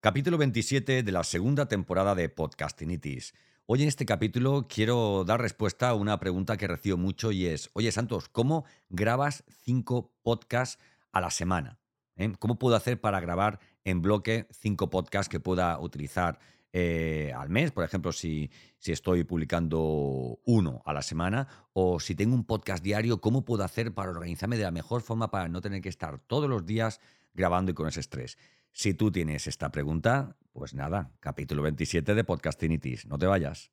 Capítulo 27 de la segunda temporada de Podcastinitis. Hoy en este capítulo quiero dar respuesta a una pregunta que recibo mucho y es, oye Santos, ¿cómo grabas cinco podcasts a la semana? ¿Eh? ¿Cómo puedo hacer para grabar en bloque cinco podcasts que pueda utilizar eh, al mes? Por ejemplo, si, si estoy publicando uno a la semana o si tengo un podcast diario, ¿cómo puedo hacer para organizarme de la mejor forma para no tener que estar todos los días grabando y con ese estrés? Si tú tienes esta pregunta, pues nada, capítulo 27 de Podcastinitis. No te vayas.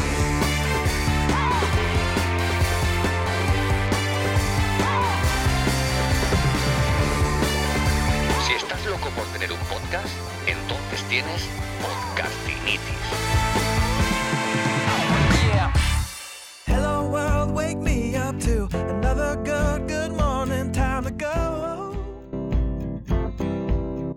Tener un podcast, entonces tienes Podcastinitis. Hello world, wake me up to another good, good morning, time to go.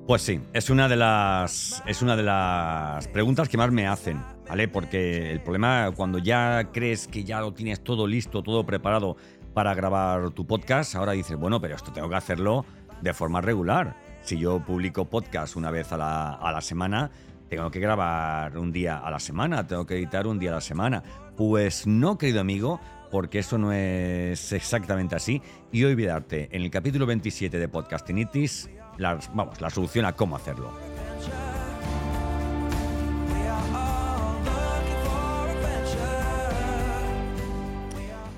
Pues sí, es una de las es una de las preguntas que más me hacen, ¿vale? Porque el problema cuando ya crees que ya lo tienes todo listo, todo preparado para grabar tu podcast, ahora dices, bueno, pero esto tengo que hacerlo de forma regular. Si yo publico podcast una vez a la, a la semana, tengo que grabar un día a la semana, tengo que editar un día a la semana. Pues no, querido amigo, porque eso no es exactamente así. Y hoy voy a darte en el capítulo 27 de Podcastinitis la, vamos, la solución a cómo hacerlo.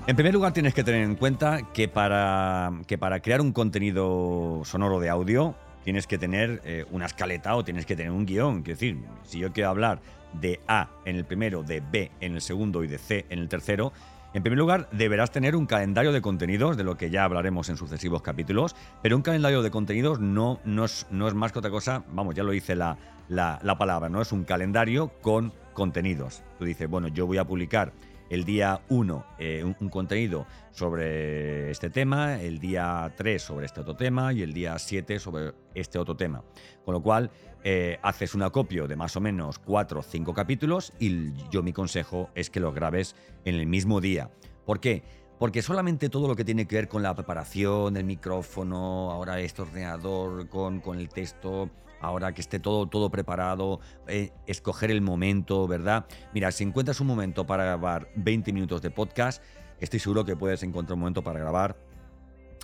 En primer lugar, tienes que tener en cuenta que para, que para crear un contenido sonoro de audio tienes que tener eh, una escaleta o tienes que tener un guion. Es decir, si yo quiero hablar de A en el primero, de B en el segundo y de C en el tercero, en primer lugar, deberás tener un calendario de contenidos, de lo que ya hablaremos en sucesivos capítulos, pero un calendario de contenidos no, no, es, no es más que otra cosa, vamos, ya lo dice la, la, la palabra, ¿no? Es un calendario con contenidos. Tú dices, bueno, yo voy a publicar el día 1 eh, un, contenido sobre este tema, el día 3 sobre este otro tema y el día 7 sobre este otro tema. Con lo cual, eh, haces un acopio de más o menos 4 o 5 capítulos y yo mi consejo es que los grabes en el mismo día. ¿Por qué? Porque solamente todo lo que tiene que ver con la preparación, el micrófono, ahora este ordenador con, con el texto, ahora que esté todo, todo preparado, eh, escoger el momento, ¿verdad? Mira, si encuentras un momento para grabar 20 minutos de podcast, estoy seguro que puedes encontrar un momento para grabar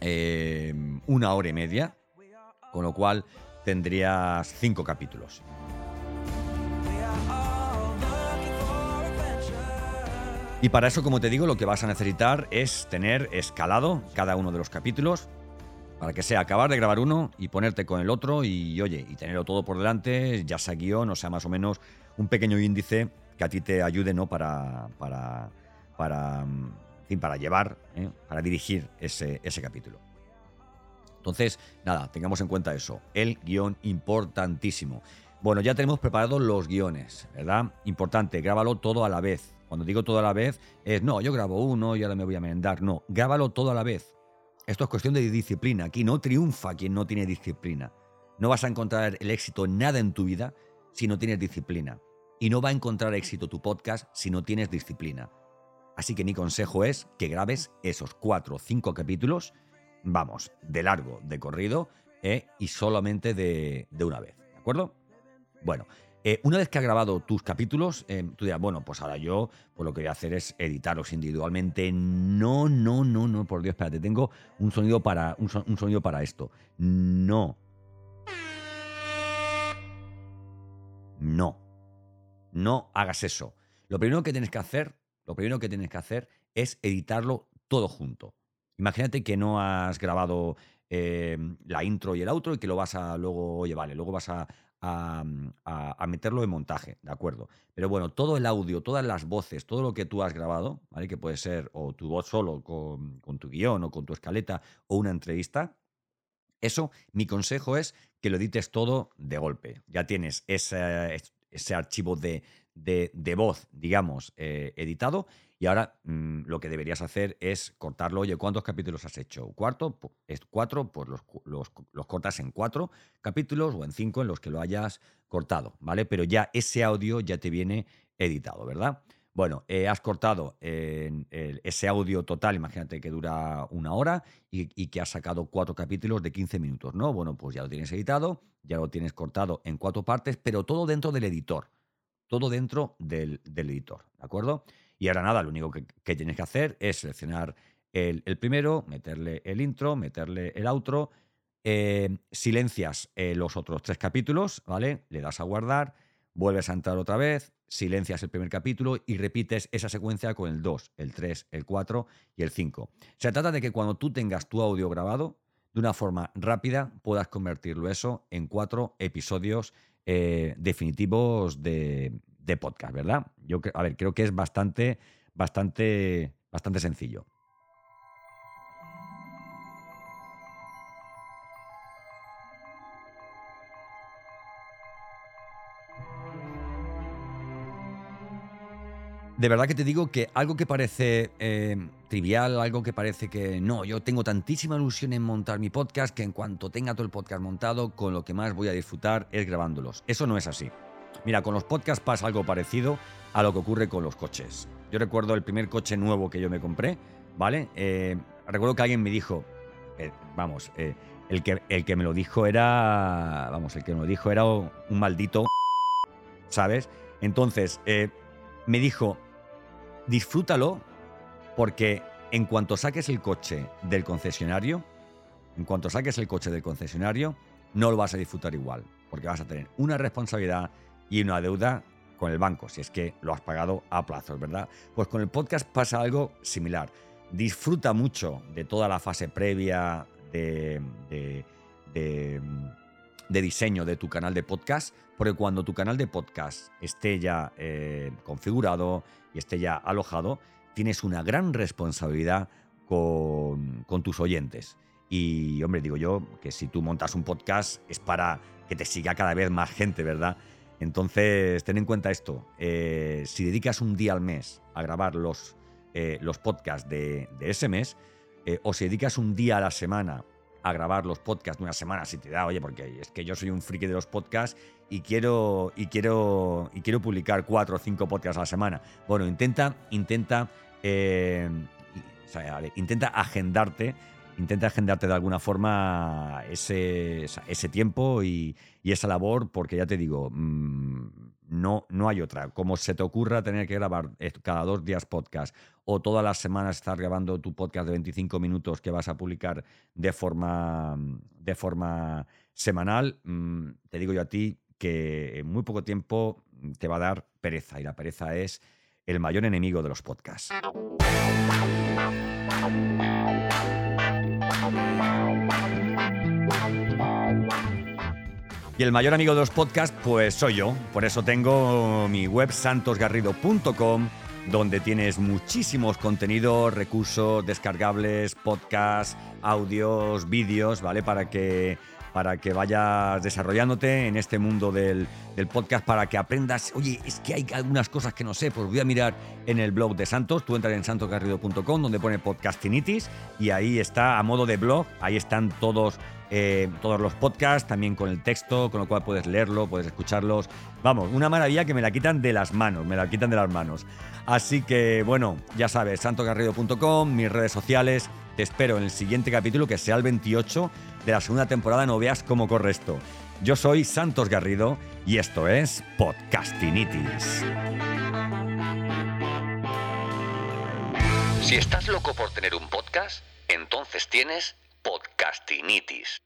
eh, una hora y media, con lo cual tendrías cinco capítulos. Y para eso, como te digo, lo que vas a necesitar es tener escalado cada uno de los capítulos para que sea acabar de grabar uno y ponerte con el otro y, oye, y tenerlo todo por delante, ya sea guion, o sea, más o menos un pequeño índice que a ti te ayude, ¿no? Para, para, para, fin, para llevar, ¿eh? para dirigir ese, ese capítulo. Entonces, nada, tengamos en cuenta eso. El guion importantísimo. Bueno, ya tenemos preparados los guiones, ¿verdad? Importante, grábalo todo a la vez. Cuando digo todo a la vez, es no, yo grabo uno y ahora me voy a merendar. No, grábalo todo a la vez. Esto es cuestión de disciplina. Aquí no triunfa quien no tiene disciplina. No vas a encontrar el éxito en nada en tu vida si no tienes disciplina. Y no va a encontrar éxito tu podcast si no tienes disciplina. Así que mi consejo es que grabes esos cuatro o cinco capítulos, vamos, de largo, de corrido, ¿eh? y solamente de, de una vez. ¿De acuerdo? Bueno, eh, una vez que has grabado tus capítulos, eh, tú dirás, bueno, pues ahora yo pues lo que voy a hacer es editarlos individualmente. No, no, no, no, por Dios, espérate, tengo un sonido para, un, son- un sonido para esto. No. No. No hagas eso. Lo primero que tienes que hacer, lo primero que tienes que hacer es editarlo todo junto. Imagínate que no has grabado eh, la intro y el outro y que lo vas a luego, oye, vale, luego vas a, a, a- meterlo en montaje, ¿de acuerdo? Pero bueno, todo el audio, todas las voces, todo lo que tú has grabado, ¿vale? Que puede ser o tu voz solo con, tu guion o con tu escaleta o una entrevista, Eso, mi consejo es que lo edites todo de golpe. Ya tienes ese, archivo de, de, de voz, digamos, eh, editado. Y ahora mm, lo que deberías hacer es cortarlo. Oye, ¿cuántos capítulos has hecho? ¿Cuarto? Es cuatro, pues los, los, cortas en cuatro capítulos o en cinco en los que lo hayas cortado, ¿vale? Pero ya ese audio ya te viene editado, ¿verdad? Bueno, eh, has cortado ese audio total, imagínate que dura una hora y, y que has sacado cuatro capítulos de 15 minutos, ¿no? Bueno, pues ya lo tienes editado, ya lo tienes cortado en cuatro partes, pero todo dentro del editor todo dentro del, del editor, ¿de acuerdo? Y ahora nada, lo único que, tienes que hacer es seleccionar el, el primero, meterle el intro, meterle el outro, eh, silencias eh, los otros tres capítulos, ¿vale? Le das a guardar, vuelves a entrar otra vez, silencias el primer capítulo y repites esa secuencia con el 2, el 3, el 4 y el 5. Se trata de que cuando tú tengas tu audio grabado, de una forma rápida puedas convertirlo eso en cuatro episodios eh, definitivos de, de podcast, ¿verdad? Yo, a ver, creo que es bastante, bastante, bastante sencillo. De verdad que te digo que algo que parece eh, trivial, algo que parece que no, yo tengo tantísima ilusión en montar mi podcast que en cuanto tenga todo el podcast montado, con lo que más voy a disfrutar es grabándolos. Eso no es así. Mira, con los podcasts pasa algo parecido a lo que ocurre con los coches. Yo recuerdo el primer coche nuevo que yo me compré, ¿vale? Eh, recuerdo que alguien me dijo, eh, vamos, eh, el, que, el que me lo dijo era, vamos, el que me lo dijo era un maldito, ¿sabes? Entonces, me dijo, disfrútalo porque en cuanto saques el coche del concesionario, en cuanto saques el coche del concesionario, no lo vas a disfrutar igual, porque vas a tener una responsabilidad y una deuda con el banco, si es que lo has pagado a plazos, ¿verdad? Pues con el podcast pasa algo similar. Disfruta mucho de toda la fase previa de, de- diseño de tu canal de podcast, porque cuando tu canal de podcast esté ya eh, configurado y esté ya alojado, tienes una gran responsabilidad con tus oyentes. Y, hombre, digo yo que si tú montas un podcast es para que te siga cada vez más gente, ¿verdad? Entonces, ten en cuenta esto. eh, si dedicas un día al mes a grabar los, eh, los podcasts de, de ese mes, eh, o si dedicas un día a la semana a grabar los podcasts de una semana, si te da, oye, porque es que yo soy un friki de los podcasts y quiero, y quiero, y quiero publicar cuatro o cinco podcasts a la semana. Bueno, intenta, intenta, o intenta agendarte, intenta agendarte de alguna forma ese, ese tiempo y, esa labor, porque ya te digo, mm, no, no hay otra. Como se te ocurra tener que grabar cada dos días podcast o todas las semanas estar grabando tu podcast de 25 minutos que vas a publicar de forma, de forma semanal, mm, te digo yo a ti que en muy poco tiempo te va a dar pereza y la pereza es el mayor enemigo de los podcasts. Y el mayor amigo de los podcasts, pues soy yo. Por eso tengo mi web santosgarrido.com, donde tienes muchísimos contenidos, recursos descargables, podcasts, audios, vídeos, ¿vale? Para que, para que vayas desarrollándote en este mundo del, del podcast, para que aprendas, oye, es que hay algunas cosas que no sé, pues voy a mirar en el blog de Santos, tú entras en santosgarrido.com, donde pone podcastinitis, y ahí está a modo de blog, ahí están todos eh, todos los podcasts, también con el texto, con lo cual puedes leerlo, puedes escucharlos. Vamos, una maravilla que me la quitan de las manos, me la quitan de las manos. Así que, bueno, ya sabes, santogarrido.com, mis redes sociales. Te espero en el siguiente capítulo, que sea el 28 de la segunda temporada. No veas cómo corre esto. Yo soy Santos Garrido y esto es Podcastinitis. Si estás loco por tener un podcast, entonces tienes Podcastinitis.